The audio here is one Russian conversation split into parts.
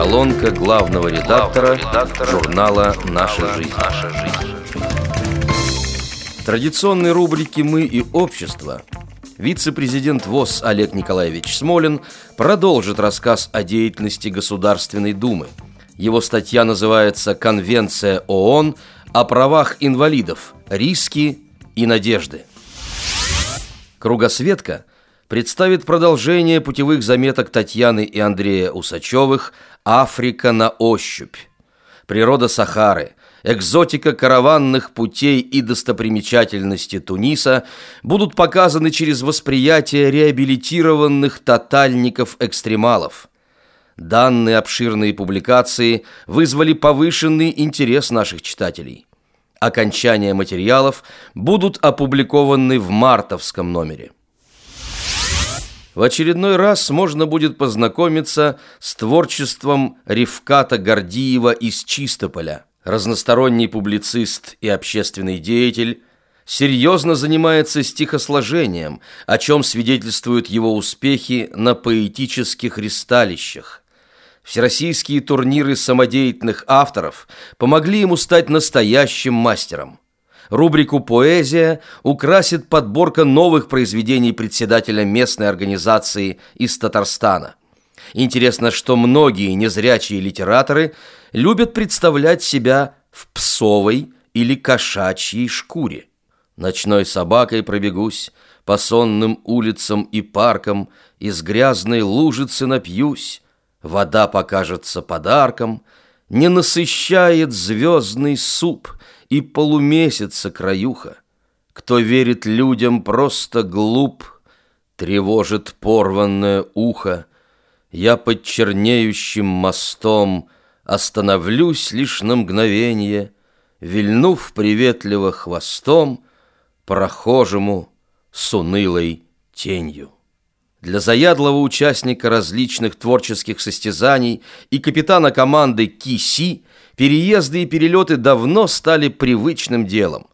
Колонка главного редактора, журнала «Наша жизнь». В традиционной рубрике «Мы и общество» вице-президент ВОЗ Олег Николаевич Смолин продолжит рассказ о деятельности Государственной Думы. Его статья называется «Конвенция ООН о правах инвалидов. Риски и надежды». Кругосветка представит продолжение путевых заметок Татьяны и Андрея Усачевых «Африка на ощупь». Природа Сахары, экзотика караванных путей и достопримечательности Туниса будут показаны через восприятие реабилитированных тотальников-экстремалов. Данные обширные публикации вызвали повышенный интерес наших читателей. Окончание материалов будут опубликованы в мартовском номере. В очередной раз можно будет познакомиться с творчеством Ревката Гордиева из Чистополя. Разносторонний публицист и общественный деятель серьезно занимается стихосложением, о чем свидетельствуют его успехи на поэтических ристалищах. Всероссийские турниры самодеятельных авторов помогли ему стать настоящим мастером. Рубрику «Поэзия» украсит подборка новых произведений председателя местной организации из Татарстана. Интересно, что многие незрячие литераторы любят представлять себя в псовой или кошачьей шкуре. Ночной собакой пробегусь, по сонным улицам и паркам, из грязной лужицы напьюсь, вода покажется подарком, не насыщает звездный суп и полумесяца краюха. Кто верит людям, просто глуп, тревожит порванное ухо. Я под чернеющим мостом остановлюсь лишь на мгновение, вильнув приветливо хвостом прохожему с унылой тенью. Для заядлого участника различных творческих состязаний и капитана команды Киси переезды и перелеты давно стали привычным делом.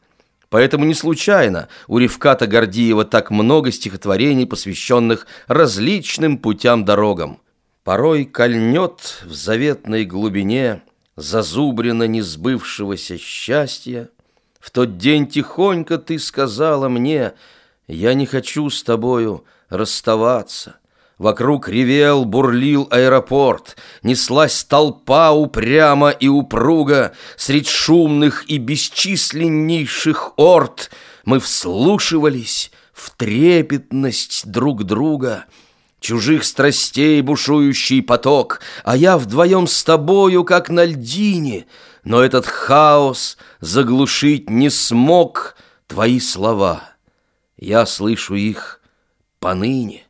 Поэтому не случайно у Ревката Гордиева так много стихотворений, посвященных различным путям-дорогам. Порой кольнет в заветной глубине зазубрено несбывшегося счастья. В тот день тихонько ты сказала мне, я не хочу с тобою расставаться. Вокруг ревел, бурлил аэропорт, Неслась толпа упрямо и упруга, Средь шумных и бесчисленнейших орд Мы вслушивались в трепетность друг друга, Чужих страстей бушующий поток, А я вдвоем с тобою, как на льдине, Но этот хаос заглушить не смог Твои слова. Я слышу их поныне.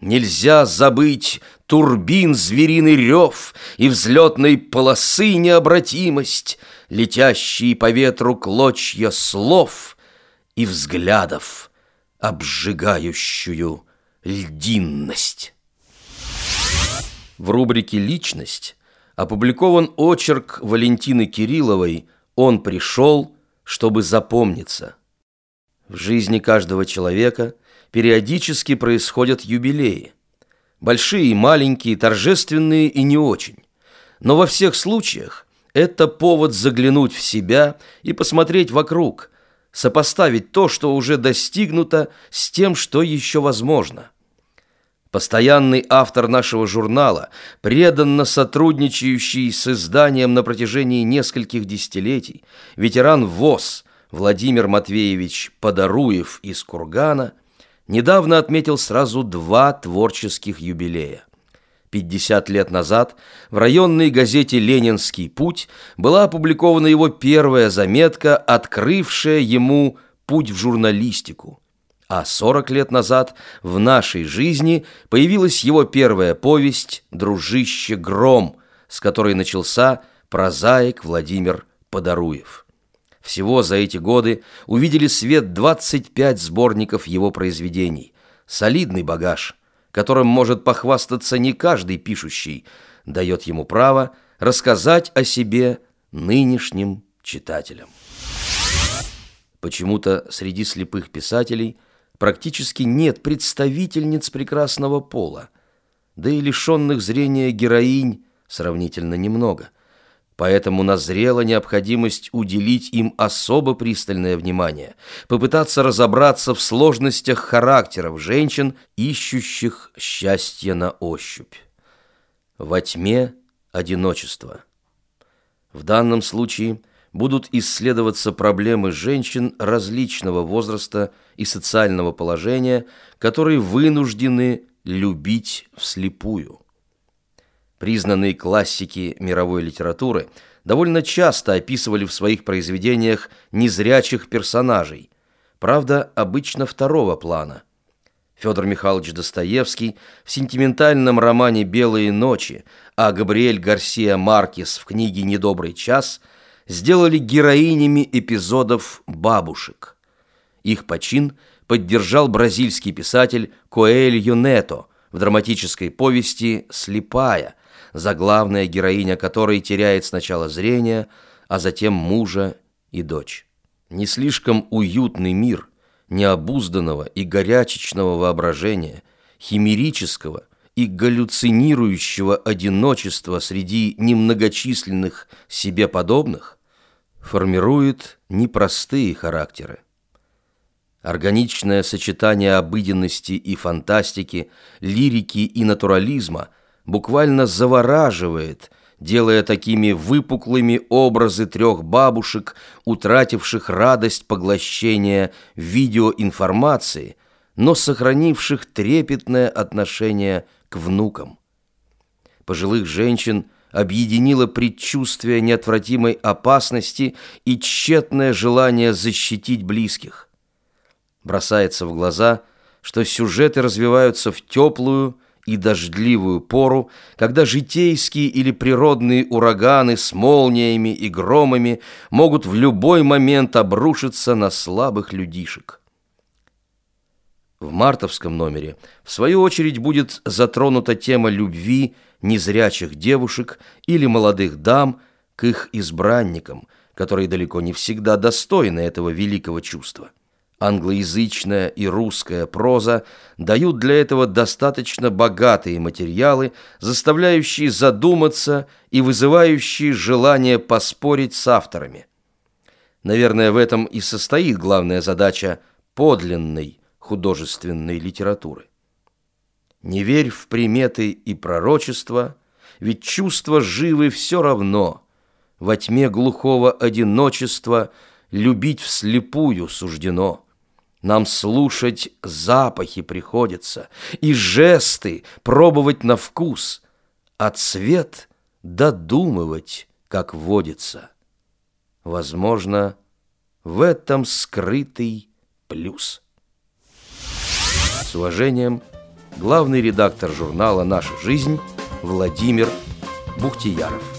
Нельзя забыть турбин звериный рев И взлетной полосы необратимость, Летящие по ветру клочья слов И взглядов, обжигающую льдинность. В рубрике «Личность» опубликован очерк Валентины Кирилловой «Он пришел, чтобы запомниться». В жизни каждого человека – периодически происходят юбилеи. Большие и маленькие, торжественные и не очень. Но во всех случаях это повод заглянуть в себя и посмотреть вокруг, сопоставить то, что уже достигнуто, с тем, что еще возможно. Постоянный автор нашего журнала, преданно сотрудничающий с изданием на протяжении нескольких десятилетий, ветеран ВОЗ Владимир Матвеевич Подоруев из Кургана – недавно отметил сразу два творческих юбилея. 50 лет назад в районной газете «Ленинский путь» была опубликована его первая заметка, открывшая ему путь в журналистику. А 40 лет назад в нашей жизни появилась его первая повесть «Дружище Гром», с которой начался прозаик Владимир Подоруев. Всего за эти годы увидели свет 25 сборников его произведений. Солидный багаж, которым может похвастаться не каждый пишущий, дает ему право рассказать о себе нынешним читателям. Почему-то среди слепых писателей практически нет представительниц прекрасного пола, да и лишенных зрения героинь сравнительно немного. Поэтому назрела необходимость уделить им особо пристальное внимание, попытаться разобраться в сложностях характеров женщин, ищущих счастье на ощупь. Во тьме одиночество. В данном случае будут исследоваться проблемы женщин различного возраста и социального положения, которые вынуждены любить вслепую. Признанные классики мировой литературы довольно часто описывали в своих произведениях незрячих персонажей, правда, обычно второго плана. Федор Михайлович Достоевский в сентиментальном романе «Белые ночи», а Габриэль Гарсия Маркес в книге «Недобрый час» сделали героинями эпизодов «Бабушек». Их почин поддержал бразильский писатель Коэль Юнето в драматической повести «Слепая», заглавная героиня которой теряет сначала зрение, а затем мужа и дочь. Не слишком уютный мир необузданного и горячечного воображения, химерического и галлюцинирующего одиночества среди немногочисленных себе подобных формирует непростые характеры. Органичное сочетание обыденности и фантастики, лирики и натурализма – буквально завораживает, делая такими выпуклыми образы трех бабушек, утративших радость поглощения видеоинформации, но сохранивших трепетное отношение к внукам. Пожилых женщин объединило предчувствие неотвратимой опасности и тщетное желание защитить близких. Бросается в глаза, что сюжеты развиваются в теплую, и дождливую пору, когда житейские или природные ураганы с молниями и громами могут в любой момент обрушиться на слабых людишек. В мартовском номере, в свою очередь, будет затронута тема любви незрячих девушек или молодых дам к их избранникам, которые далеко не всегда достойны этого великого чувства англоязычная и русская проза дают для этого достаточно богатые материалы, заставляющие задуматься и вызывающие желание поспорить с авторами. Наверное, в этом и состоит главная задача подлинной художественной литературы. Не верь в приметы и пророчества, ведь чувства живы все равно. Во тьме глухого одиночества любить вслепую суждено – нам слушать запахи приходится и жесты пробовать на вкус, а цвет додумывать, как водится. Возможно, в этом скрытый плюс. С уважением, главный редактор журнала «Наша жизнь» Владимир Бухтияров.